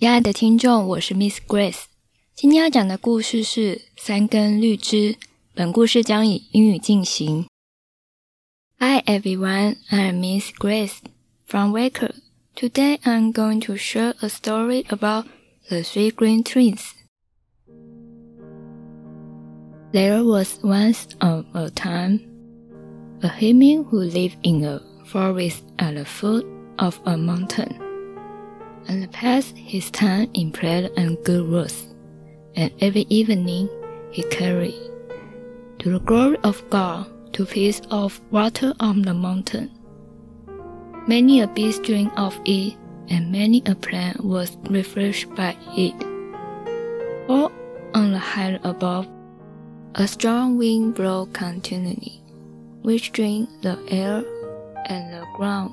亲爱的听众，我是 Miss Grace。今天要讲的故事是《三根绿枝》。本故事将以英语进行。Hi everyone, I'm Miss Grace from Waker. Today I'm going to share a story about the three green twigs. There was once on a time a human who lived in a forest at the foot of a mountain and passed his time in prayer and good works. And every evening he carried to the glory of God two pieces of water on the mountain. Many a beast drank of it, and many a plant was refreshed by it. For on the height above, a strong wind blew continually, which drained the air and the ground,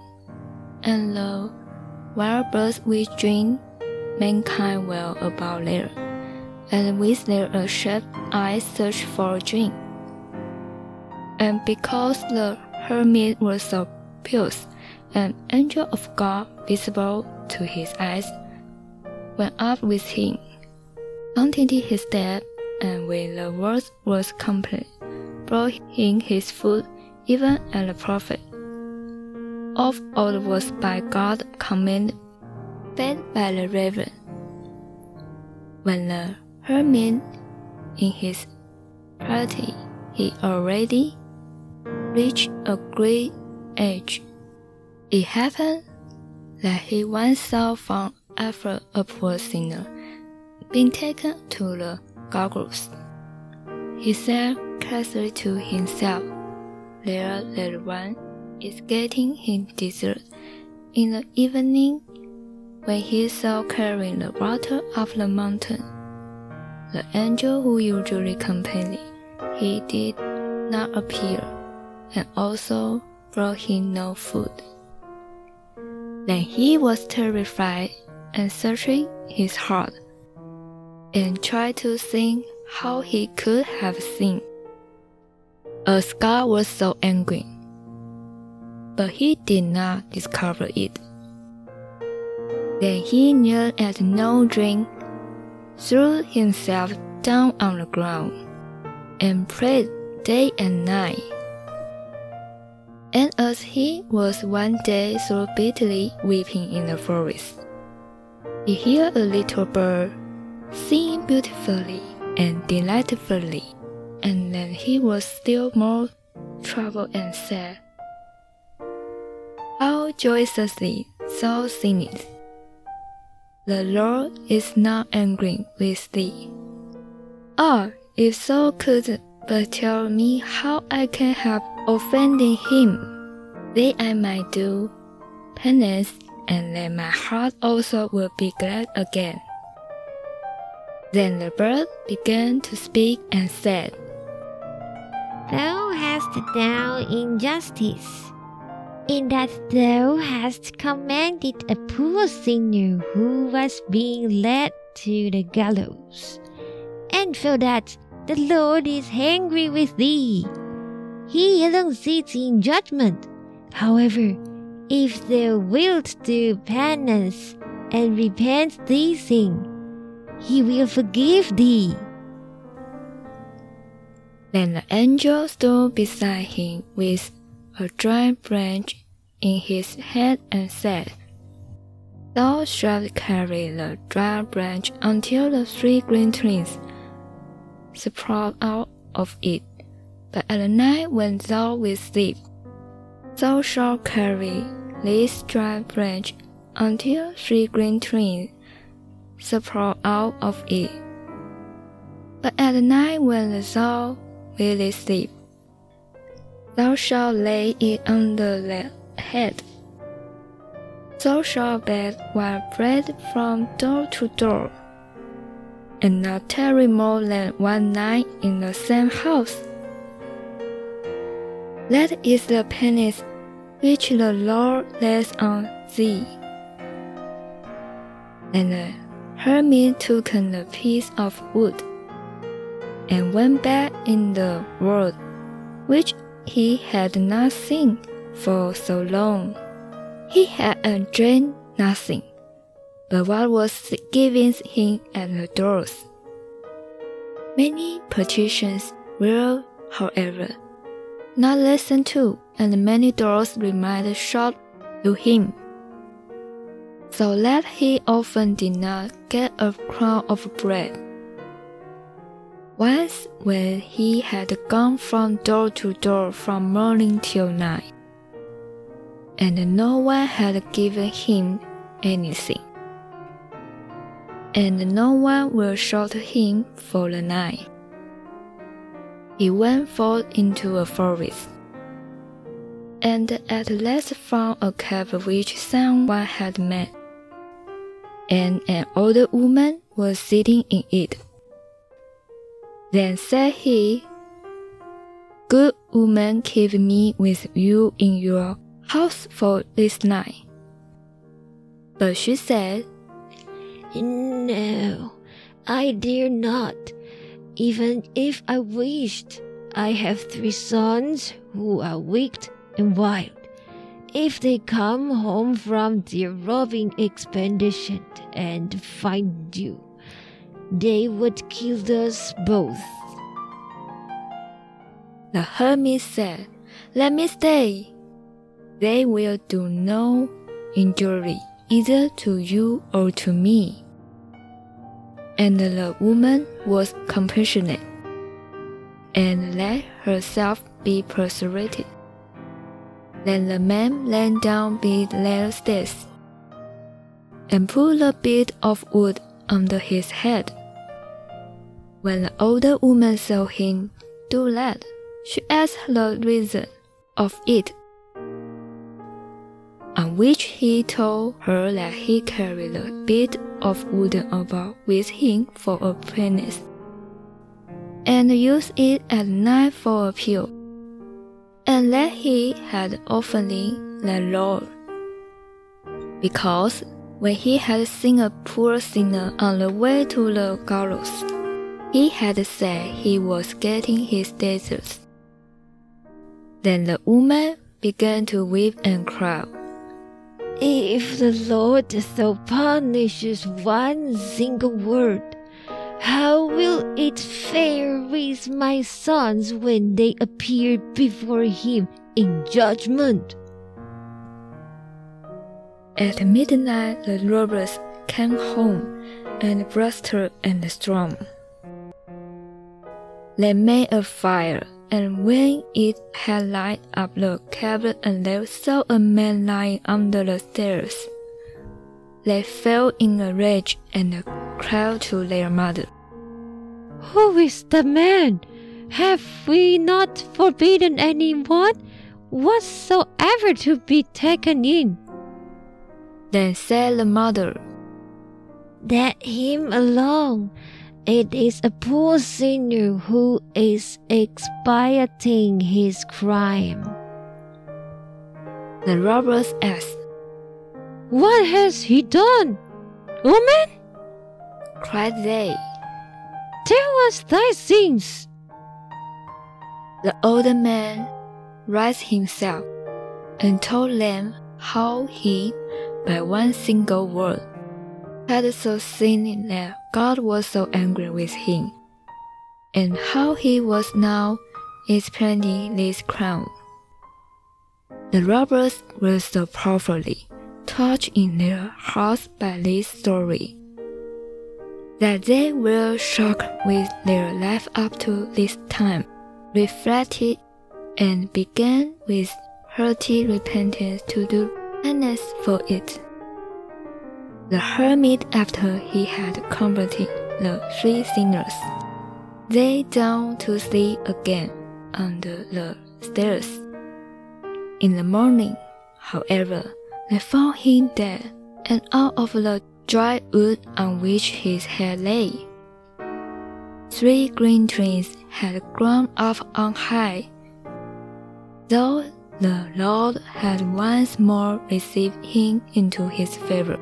and the wild birds which dream mankind well about there, and with their sharp eyes search for a drink. And because the hermit was so pious, an angel of God visible to his eyes went up with him, continued his step, and when the work was complete, brought him his food even as the prophet of old was by God command fed by the raven. When the hermit in his piety he already reached a great age, it happened that he once saw from after a poor sinner being taken to the gallows. He said carelessly to himself, There that one is getting his dessert. In the evening, when he saw carrying the water up the mountain, the angel who usually accompanied he did not appear, and also brought him no food. Then he was terrified and searching his heart, and tried to think how he could have sinned. A God was so angry, but he did not discover it. Then he knelt at no drink, threw himself down on the ground, and prayed day and night. And as he was one day so bitterly weeping in the forest, he heard a little bird singing beautifully and delightfully, and then he was still more troubled and said, How joyously thou singest! The Lord is not angry with thee. Ah, if thou could but tell me how I can have offended him, then I might do penance, and then my heart also will be glad again. Then the bird began to speak and said, Thou hast done injustice, in that thou hast commanded a poor sinner who was being led to the gallows, and for that the Lord is angry with thee. He alone sits in judgment. However, if thou wilt do penance and repent thee sin, he will forgive thee. Then the angel stood beside him with a dry branch in his head and said, Thou shalt carry the dry branch until the three green twigs sprout out of it. But at the night when thou wilt sleep, thou shalt carry this dry branch until three green twigs sprout out of it. But at the night when thou wilt sleep, thou shalt lay it under the head. social bed were fled from door to door, and not tarry more than one night in the same house. That is the penance which the Lord lays on thee. And the hermit took the piece of wood and went back in the world which he had not seen for so long. He had enjoyed nothing but what was given him at the doors. Many petitions were, however, not listened to, and many doors remained shut to him. So that he often did not get a crumb of bread. Once, when he had gone from door to door from morning till night, and no one had given him anything, and no one will shelter him for the night, he went forth into a forest, and at last found a cave which someone had made, and an old woman was sitting in it. Then said he, Good woman, keep me with you in your house for this night. But she said, No, I dare not. Even if I wished, I have three sons who are wicked and wild. If they come home from their roving expedition and find you, they would kill us both. The hermit said, Let me stay. They will do no injury either to you or to me. And the woman was compassionate and let herself be persuaded. Then the man lay down their stairs and put a bit of wood under his head. When the older woman saw him do that, she asked the reason of it. On which he told her that he carried a bit of wooden about with him for a penance, and used it at night for a pillow, and that he had oftenly the Lord, because when he had seen a poor sinner on the way to the gallows, he had said he was getting his deserts. Then the woman began to weep and cry. If the Lord so punishes one single word, how will it fare with my sons when they appear before him in judgment? At midnight, the robbers came home and blustered and stormed. They made a fire, and when it had lighted up the cabin and they saw a man lying under the stairs, they fell in a rage and cried to their mother. Who is the man? Have we not forbidden anyone whatsoever to be taken in? Then said the mother, Let him alone. It is a poor sinner who is expiating his crime. The robbers asked, What has he done? Woman, cried they. tell us thy sins. The old man raised himself and told them how he, by one single word, had so sinned that God was so angry with him, and how he was now expiating this crime. The robbers were so powerfully touched in their hearts by this story that they were shocked with their life up to this time, reflected, and began with hearty repentance to do penance for it. The hermit, after he had comforted the three sinners, lay down to sleep again under the stairs. In the morning, however, they found him dead, and out of the dry wood on which his head lay, three green twigs had grown up on high. Though the Lord had once more received him into his favor.